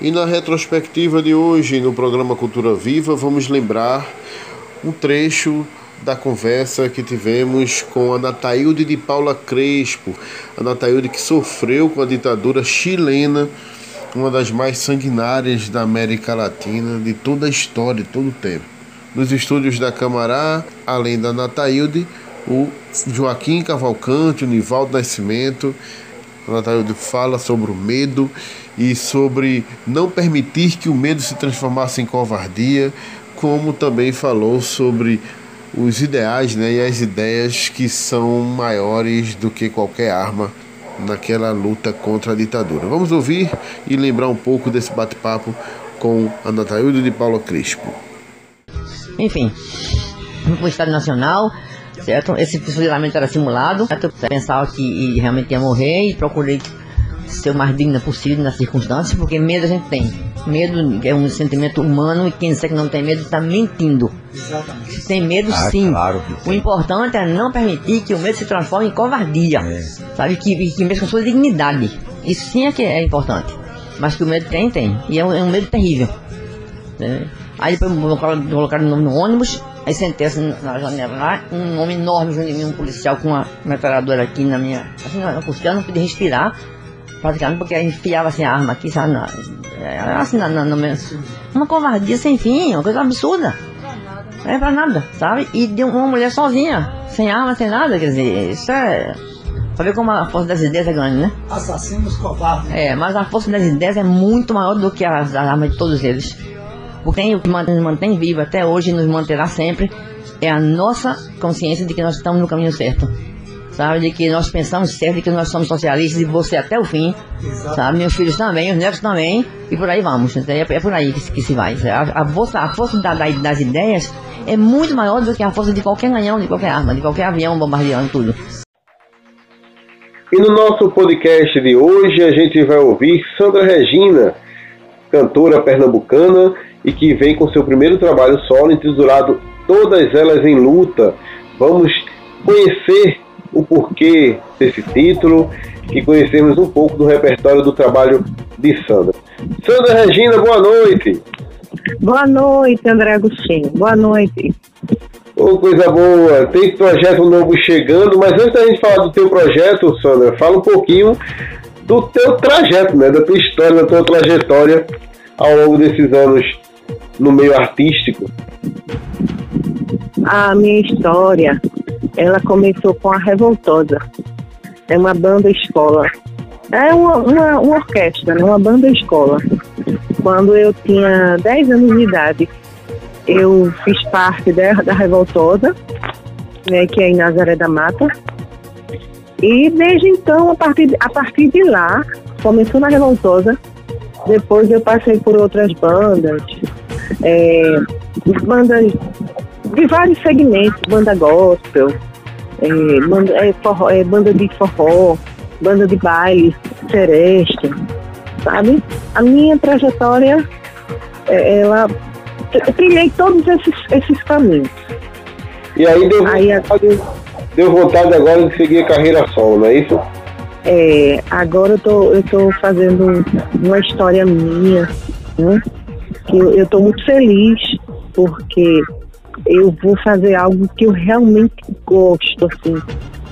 E na retrospectiva de hoje, no programa Cultura Viva, vamos lembrar um trecho da conversa que tivemos com a Nataílde de Paula Crespo, a Nataílde que sofreu com a ditadura chilena, uma das mais sanguinárias da América Latina, de toda a história, de todo o tempo. Nos estúdios da Camará, além da Nataílde, o Joaquim Cavalcante, o Nivaldo Nascimento, a Nataílde fala sobre o medo e sobre não permitir que o medo se transformasse em covardia, como também falou sobre os ideais né, e as ideias que são maiores do que qualquer arma naquela luta contra a ditadura. Vamos ouvir e lembrar um pouco desse bate-papo com a Nataílde de Paula Crespo. Enfim, fui para o Estado Nacional, certo? Esse fuzilamento era simulado, eu pensava que realmente ia morrer e procurei ser o mais digna possível nas circunstâncias, porque medo a gente tem. Medo é um sentimento humano e quem disser que não tem medo está mentindo. Exatamente. Se tem medo, ah, sim. Claro o importante é não permitir que o medo se transforme em covardia. É. Sabe? Que, que mexa com sua dignidade. Isso sim é que é importante. Mas que o medo tem, tem. E é um, é um medo terrível. É. Aí depois colocaram o nome no ônibus, aí sentei na janela lá, um homem enorme junto de mim, um policial com uma metralhadora aqui na minha. Assim, na costela, não podia respirar praticamente porque enfiava assim a arma aqui, sabe? Na, é, assim, na, na, na, uma covardia sem fim, uma coisa absurda. Não é pra nada, sabe? E de uma mulher sozinha, sem arma, sem nada, quer dizer, isso é. Pra ver como a força das ideias é grande, né? Assassinos covardes. É, mas a força das ideias é muito maior do que as, as armas de todos eles. Porque o que nos mantém vivo até hoje nos manterá sempre é a nossa consciência de que nós estamos no caminho certo sabe? De que nós pensamos certo, de que nós somos socialistas e você até o fim, Exato. sabe? Meus filhos também, os netos também, e por aí vamos. Então, é, é por aí que, que, se vai. A, a força, a força da, da, das ideias é muito maior do que a força de qualquer canhão, de qualquer arma, de qualquer avião bombardeando tudo. E no nosso podcast de hoje a gente vai ouvir Sandra Regina, cantora pernambucana e que vem com seu primeiro trabalho solo intitulado Todas Elas em Luta. Vamos conhecer o porquê desse título e conhecermos um pouco do repertório do trabalho de Sandra. Sandra Regina, boa noite. Boa noite, André Agostinho. Boa noite. Oh, coisa boa. Tem projeto novo chegando, mas antes da gente falar do teu projeto, Sandra, fala um pouquinho do teu trajeto, né? Da tua história, da tua trajetória ao longo desses anos no meio artístico. A minha história ela começou com a Revoltosa. É uma banda escola. É uma, uma, uma orquestra, né? uma banda escola. Quando eu tinha 10 anos de idade, eu fiz parte da, da Revoltosa, né, que é em Nazaré da Mata. E desde então, a partir, a partir de lá, começou na Revoltosa, depois eu passei por outras bandas, é, bandas de vários segmentos, banda gospel, é, banda, é, forró, é, banda de forró, banda de baile, sereste, sabe? A minha trajetória, é, ela, eu trilhei todos esses, esses caminhos. E aí deu, aí, vontade, deu vontade agora de seguir a carreira solo, não é isso? É, agora eu tô, eu tô fazendo uma história minha, né? Que eu, tô muito feliz porque eu vou fazer algo que eu realmente gosto, assim.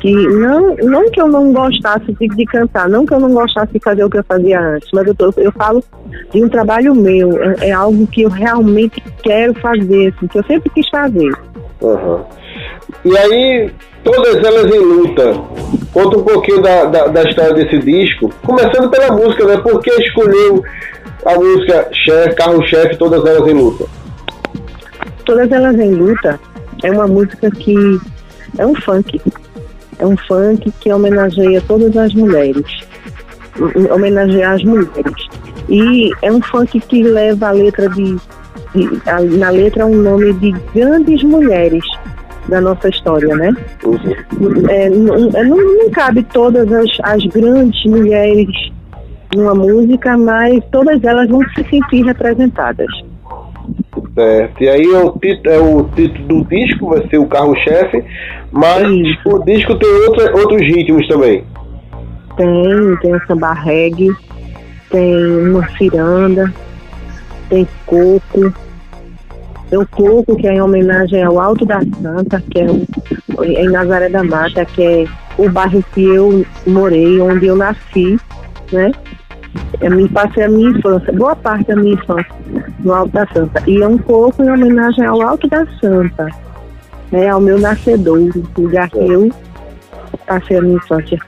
Que não, não que eu não gostasse de, de cantar, não que eu não gostasse de fazer o que eu fazia antes, mas eu, tô, eu falo de um trabalho meu, é, é, algo que eu realmente quero fazer, assim, que eu sempre quis fazer. Uhum. E aí, todas elas em luta. Conta um pouquinho da, da, da história desse disco, começando pela música, né? Por que escolheu a música Carro-Chefe, Todas Elas em Luta? Todas Elas em Luta é uma música que é um funk. É um funk que homenageia todas as mulheres. Homenagear as mulheres. E é um funk que leva a letra de. de a, na letra um nome de grandes mulheres da nossa história, né? Uhum. É, não, não, não, cabe todas as, as grandes mulheres numa música, mas todas elas vão se sentir representadas. Certo. E aí é o, título, é o título do disco, vai ser o carro-chefe, mas o disco tem outra, outros ritmos também. Tem, tem o samba reggae, tem uma ciranda, tem coco, tem o coco, que é em homenagem ao Alto da Santa, que é em Nazaré da Mata, que é o bairro que eu morei, onde eu nasci, né? Eu me passei a minha infância, boa parte da minha infância no Alto da Santa. E é um coco em homenagem ao Alto da Santa, né? ao meu nascedor, lugar que eu passei a minha infância.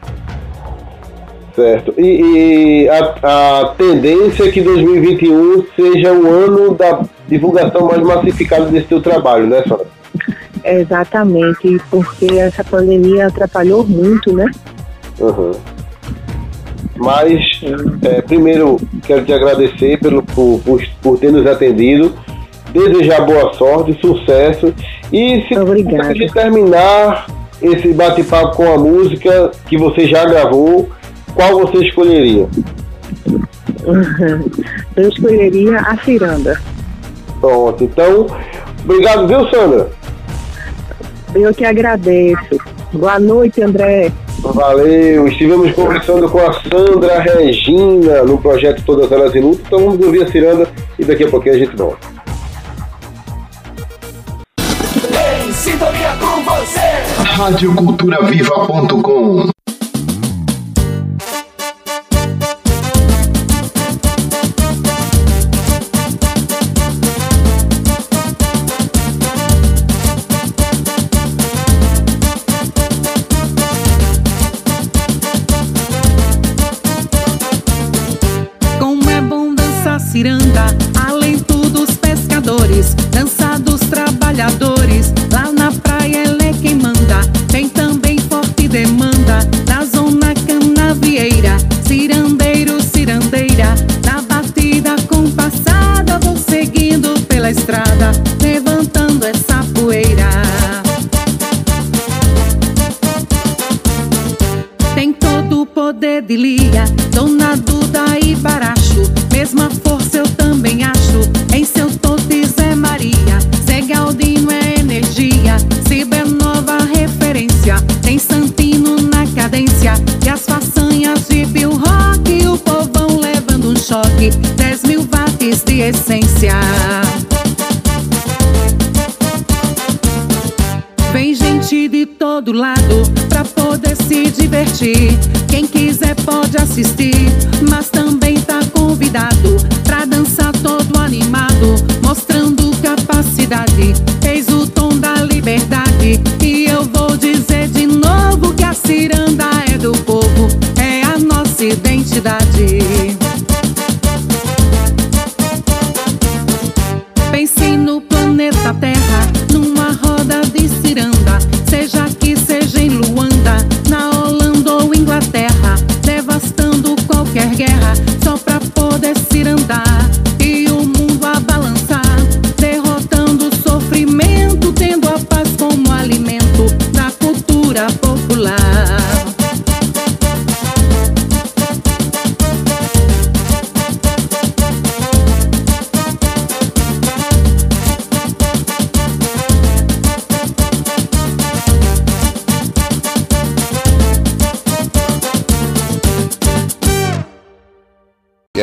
Certo. E, e a, a, tendência é que 2021 seja o ano da divulgação mais massificada desse teu trabalho, né, Sônia? Exatamente, porque essa pandemia atrapalhou muito, né? Uhum. Mas, é, primeiro, quero te agradecer pelo, por, por, por, ter nos atendido, desejar boa sorte, sucesso e se Obrigada. terminar esse bate-papo com a música que você já gravou, qual você escolheria? Eu escolheria a ciranda. Pronto, então, obrigado, viu, Sandra? Eu que agradeço. Boa noite, André. Valeu, estivemos conversando com a Sandra Regina no projeto Todas Elas em Luta, então vamos ouvir a ciranda e daqui a pouquinho a gente volta. Em sintonia com você, radioculturaviva.com gente de todo lado pra poder se divertir. Quem quiser pode assistir, mas também tá convidado pra dançar todo animado, mostrando capacidade. Fez o tom da liberdade e eu vou dizer de novo que a ciranda é do povo, é a nossa identidade.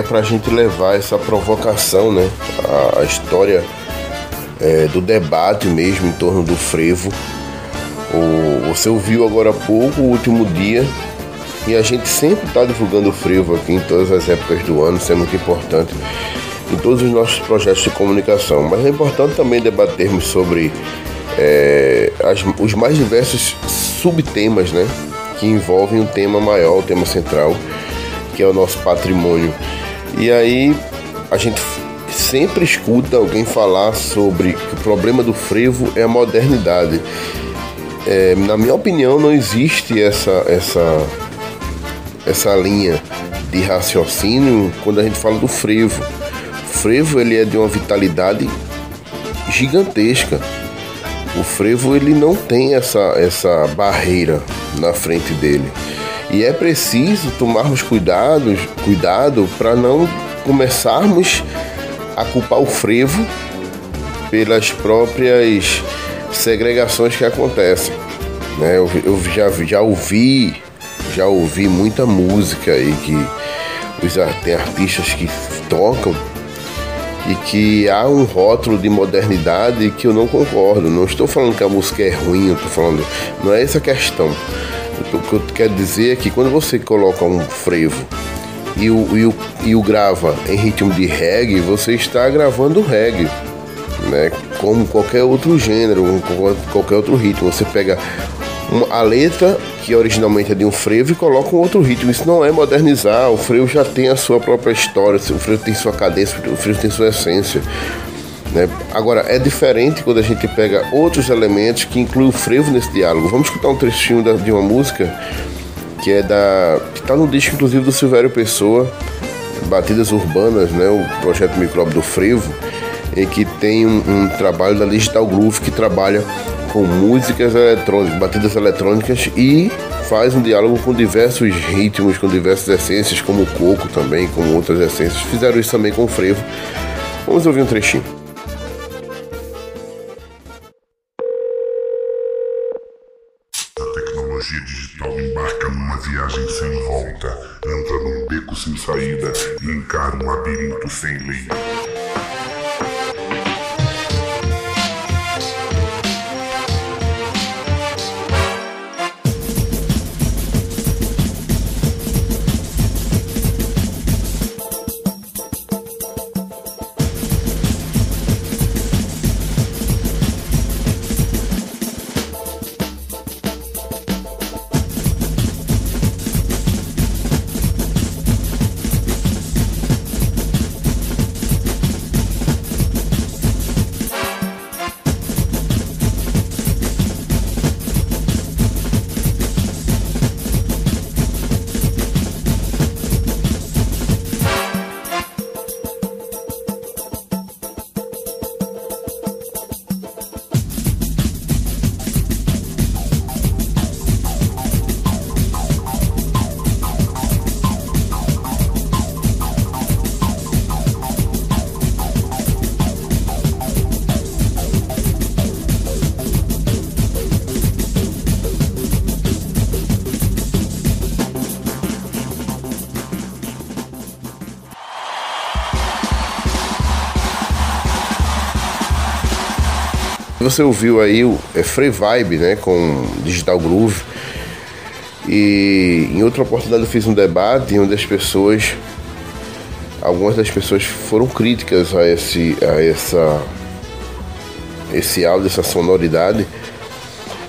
Para a gente levar essa provocação, né? A, a história é, do debate mesmo em torno do frevo. O, você ouviu agora há pouco, o último dia, e a gente sempre está divulgando o frevo aqui em todas as épocas do ano, isso é muito importante em todos os nossos projetos de comunicação. Mas é importante também debatermos sobre é, as, os mais diversos subtemas, né? Que envolvem um tema maior, o tema central, que é o nosso patrimônio e aí a gente sempre escuta alguém falar sobre que o problema do frevo é a modernidade. É, na minha opinião, não existe essa, essa, essa linha de raciocínio quando a gente fala do frevo. O frevo ele é de uma vitalidade gigantesca. O frevo ele não tem essa, essa barreira na frente dele. E é preciso tomarmos cuidados, cuidado para não começarmos a culpar o frevo pelas próprias segregações que acontecem. Né? Eu, eu já, já ouvi já ouvi muita música aí que tem artistas que tocam e que há um rótulo de modernidade que eu não concordo. Não estou falando que a música é ruim, eu estou falando. Não é essa a questão. O que eu quero dizer é que quando você coloca um frevo e o, e o, e o grava em ritmo de reggae, você está gravando reggae. Né? Como qualquer outro gênero, qualquer outro ritmo. Você pega uma, a letra, que originalmente é de um frevo, e coloca um outro ritmo. Isso não é modernizar. O frevo já tem a sua própria história, o frevo tem sua cadência, o frevo tem sua essência. Né? Agora, é diferente quando a gente pega outros elementos que incluem o frevo nesse diálogo. Vamos escutar um trechinho da, de uma música que é da. que está no disco, inclusive, do Silvério Pessoa, Batidas Urbanas, né? o projeto Micróbio do Frevo, em que tem um, um trabalho da Digital Groove que trabalha com músicas eletrônicas, batidas eletrônicas e faz um diálogo com diversos ritmos, com diversas essências, como o coco também, com outras essências. Fizeram isso também com o frevo. Vamos ouvir um trechinho. Você ouviu aí o é Free Vibe, né, com Digital Groove. E em outra oportunidade eu fiz um debate onde as pessoas, algumas das pessoas foram críticas a esse, a essa, esse áudio, essa sonoridade.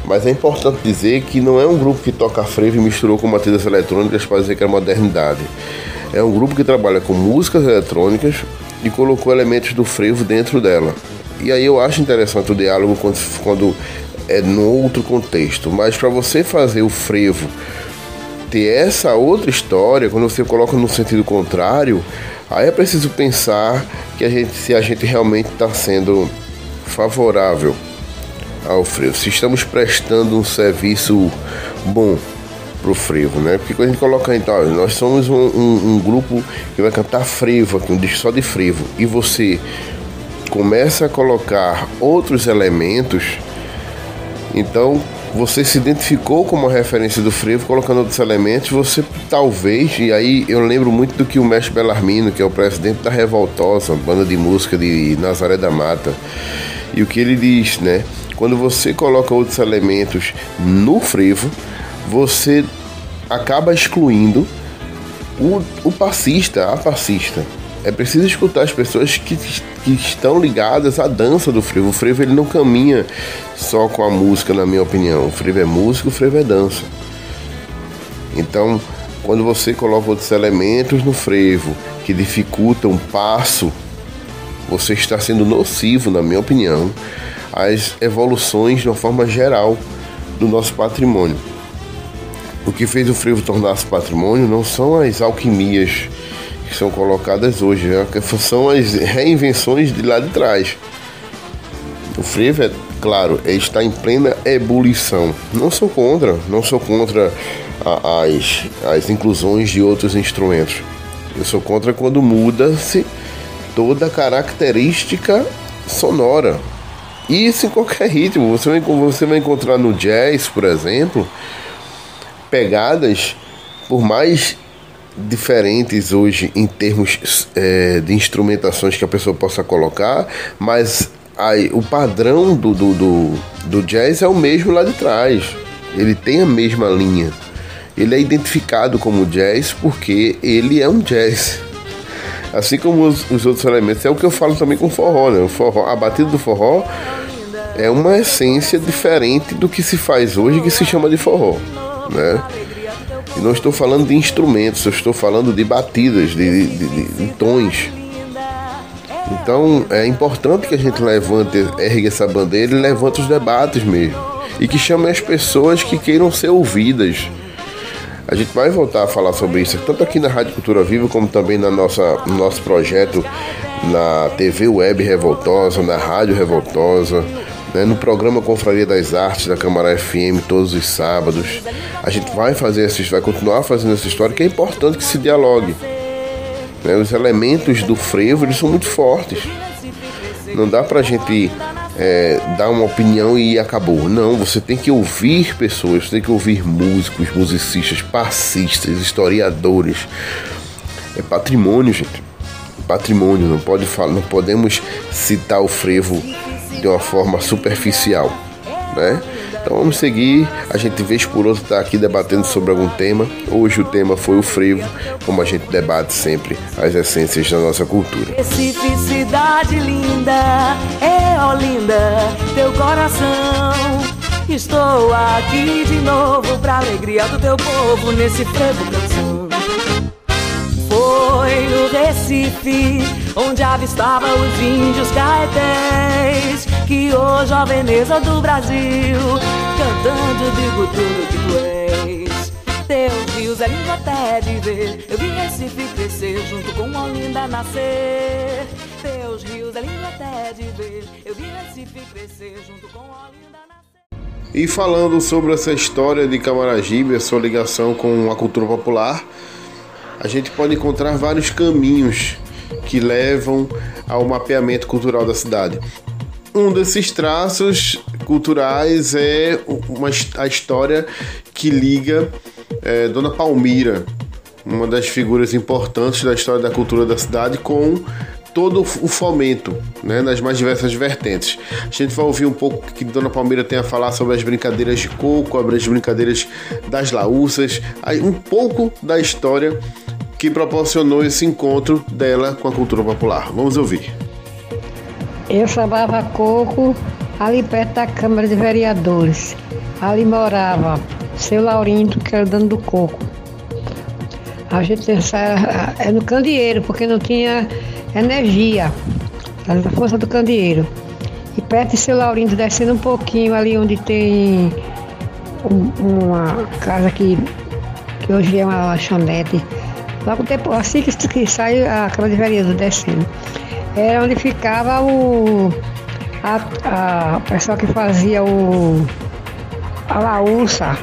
Mas é importante dizer que não é um grupo que toca frevo e misturou com batidas eletrônicas para dizer que é modernidade. É um grupo que trabalha com músicas eletrônicas e colocou elementos do frevo dentro dela. E aí eu acho interessante o diálogo quando, quando é no outro contexto. Mas para você fazer o frevo ter essa outra história, quando você coloca no sentido contrário, aí é preciso pensar que a gente, se a gente realmente está sendo favorável ao frevo, se estamos prestando um serviço bom pro frevo, né? Porque quando a gente coloca então, nós somos um, um, um grupo que vai cantar frevo, aqui um disco só de frevo, e você começa a colocar outros elementos, então você se identificou como referência do frevo, colocando outros elementos, você talvez, e aí eu lembro muito do que o mestre Belarmino, que é o presidente da Revoltosa, banda de música de Nazaré da Mata, e o que ele diz, né? Quando você coloca outros elementos no frevo, você acaba excluindo o, o passista, a passista. É preciso escutar as pessoas que, que estão ligadas à dança do frevo. O frevo ele não caminha só com a música, na minha opinião. O frevo é música, o frevo é dança. Então, quando você coloca outros elementos no frevo que dificultam o passo, você está sendo nocivo, na minha opinião, às evoluções de uma forma geral do nosso patrimônio. O que fez o frevo tornar-se patrimônio não são as alquimias que são colocadas hoje, né? são as reinvenções de lá de trás. O frevo, é, claro, está em plena ebulição. Não sou contra, não sou contra a, as, as inclusões de outros instrumentos. Eu sou contra quando muda-se toda a característica sonora. Isso em qualquer ritmo. Você vai, você vai encontrar no jazz, por exemplo, pegadas, por mais diferentes hoje em termos é, de instrumentações que a pessoa possa colocar, mas aí, o padrão do, do, do, do jazz é o mesmo lá de trás. Ele tem a mesma linha. Ele é identificado como jazz porque ele é um jazz. Assim como os, os outros elementos. É o que eu falo também com forró, né? O forró, a batida do forró é uma essência diferente do que se faz hoje que se chama de forró, né? E não estou falando de instrumentos, eu estou falando de batidas, de, de, de, de tons. Então é importante que a gente levante, ergue essa bandeira e levante os debates mesmo. E que chame as pessoas que queiram ser ouvidas. A gente vai voltar a falar sobre isso, tanto aqui na Rádio Cultura Viva, como também na nossa, no nosso projeto na TV Web Revoltosa, na Rádio Revoltosa, né, no programa Confraria das Artes da Câmara FM todos os sábados. A gente vai fazer essa, vai continuar fazendo essa história que é importante que se dialogue. Né, os elementos do frevo eles são muito fortes. Não dá pra gente é, dar uma opinião e acabou. Não, você tem que ouvir pessoas, você tem que ouvir músicos, musicistas, passistas, historiadores. É patrimônio, gente. Patrimônio, não pode falar, não podemos citar o frevo de uma forma superficial, né? Então vamos seguir. A gente vez por outra está aqui debatendo sobre algum tema. Hoje o tema foi o frevo, como a gente debate sempre as essências da nossa cultura. Recife, cidade linda, é Olinda, teu coração. Estou aqui de novo pra alegria do teu povo nesse frevo canção. Foi no Recife onde avistava os índios caetés que hoje a Veneza do Brasil cantando digo tudo que tu és. Teus rios é lindo até de ver. Eu vi Recife crescer junto com Olinda nascer. Teus rios é lindo até de ver. Eu vi Recife crescer junto com Olinda nascer. E falando sobre essa história de Camaragibe, a sua ligação com a cultura popular, a gente pode encontrar vários caminhos que levam ao mapeamento cultural da cidade. Um desses traços culturais é uma, a história que liga é, Dona Palmira, uma das figuras importantes da história da cultura da cidade, com todo o fomento, né, nas mais diversas vertentes. A gente vai ouvir um pouco que Dona Palmira tem a falar sobre as brincadeiras de coco, as brincadeiras das laúças, um pouco da história que proporcionou esse encontro dela com a cultura popular. Vamos ouvir. Eu sambava coco ali perto da Câmara de Vereadores. Ali morava seu Laurindo, que era dono do coco. A gente era é no candeeiro, porque não tinha energia. Da força do candeeiro. E perto de seu Laurindo, descendo um pouquinho ali onde tem uma casa que, que hoje é uma lanchonete. Logo depois, assim que, que sai a Câmara de Vereadores descendo era onde ficava o a, a pessoa que fazia o a laúça.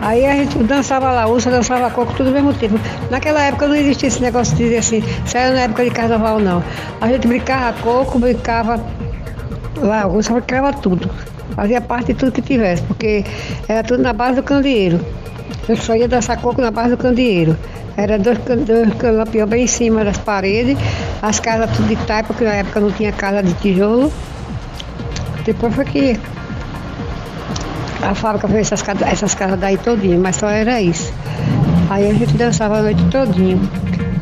Aí a gente dançava laúça, dançava coco, tudo ao mesmo tempo. Naquela época não existia esse negócio de dizer assim, era na época de carnaval não. A gente brincava coco, brincava laúça, brincava tudo. Fazia parte de tudo que tivesse, porque era tudo na base do candeeiro. Eu só ia dançar coco na base do candeeiro. Era dois, dois bem em cima das paredes, as casas tudo de taipa, porque na época não tinha casa de tijolo. Depois foi que a fábrica fez essas, essas casas daí todinha, mas só era isso. Aí a gente dançava a noite todinha.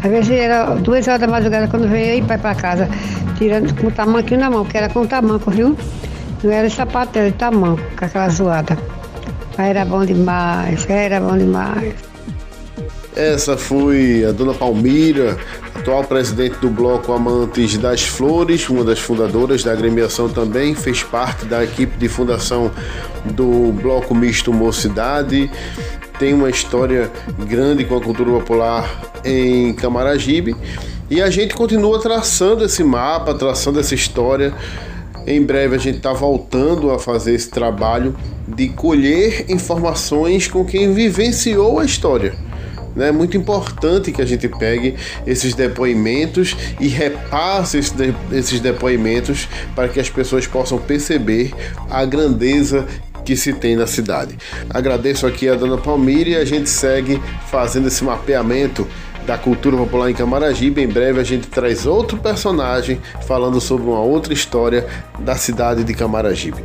Às vezes era duas horas da madrugada quando veio aí para pra casa, tirando com o tamanquinho na mão, porque era com o tamanco, viu? Não era sapato, era tamanco, com aquela zoada. Era bom demais, era bom demais. Essa foi a dona Palmira, atual presidente do Bloco Amantes das Flores, uma das fundadoras da agremiação também, fez parte da equipe de fundação do Bloco Misto Mocidade. Tem uma história grande com a cultura popular em Camaragibe e a gente continua traçando esse mapa, traçando essa história. Em breve a gente está voltando a fazer esse trabalho de colher informações com quem vivenciou a história. É muito importante que a gente pegue esses depoimentos e repasse esses, de, esses depoimentos para que as pessoas possam perceber a grandeza que se tem na cidade. Agradeço aqui a dona Palmira e a gente segue fazendo esse mapeamento da cultura popular em Camaragibe. Em breve a gente traz outro personagem falando sobre uma outra história da cidade de Camaragibe.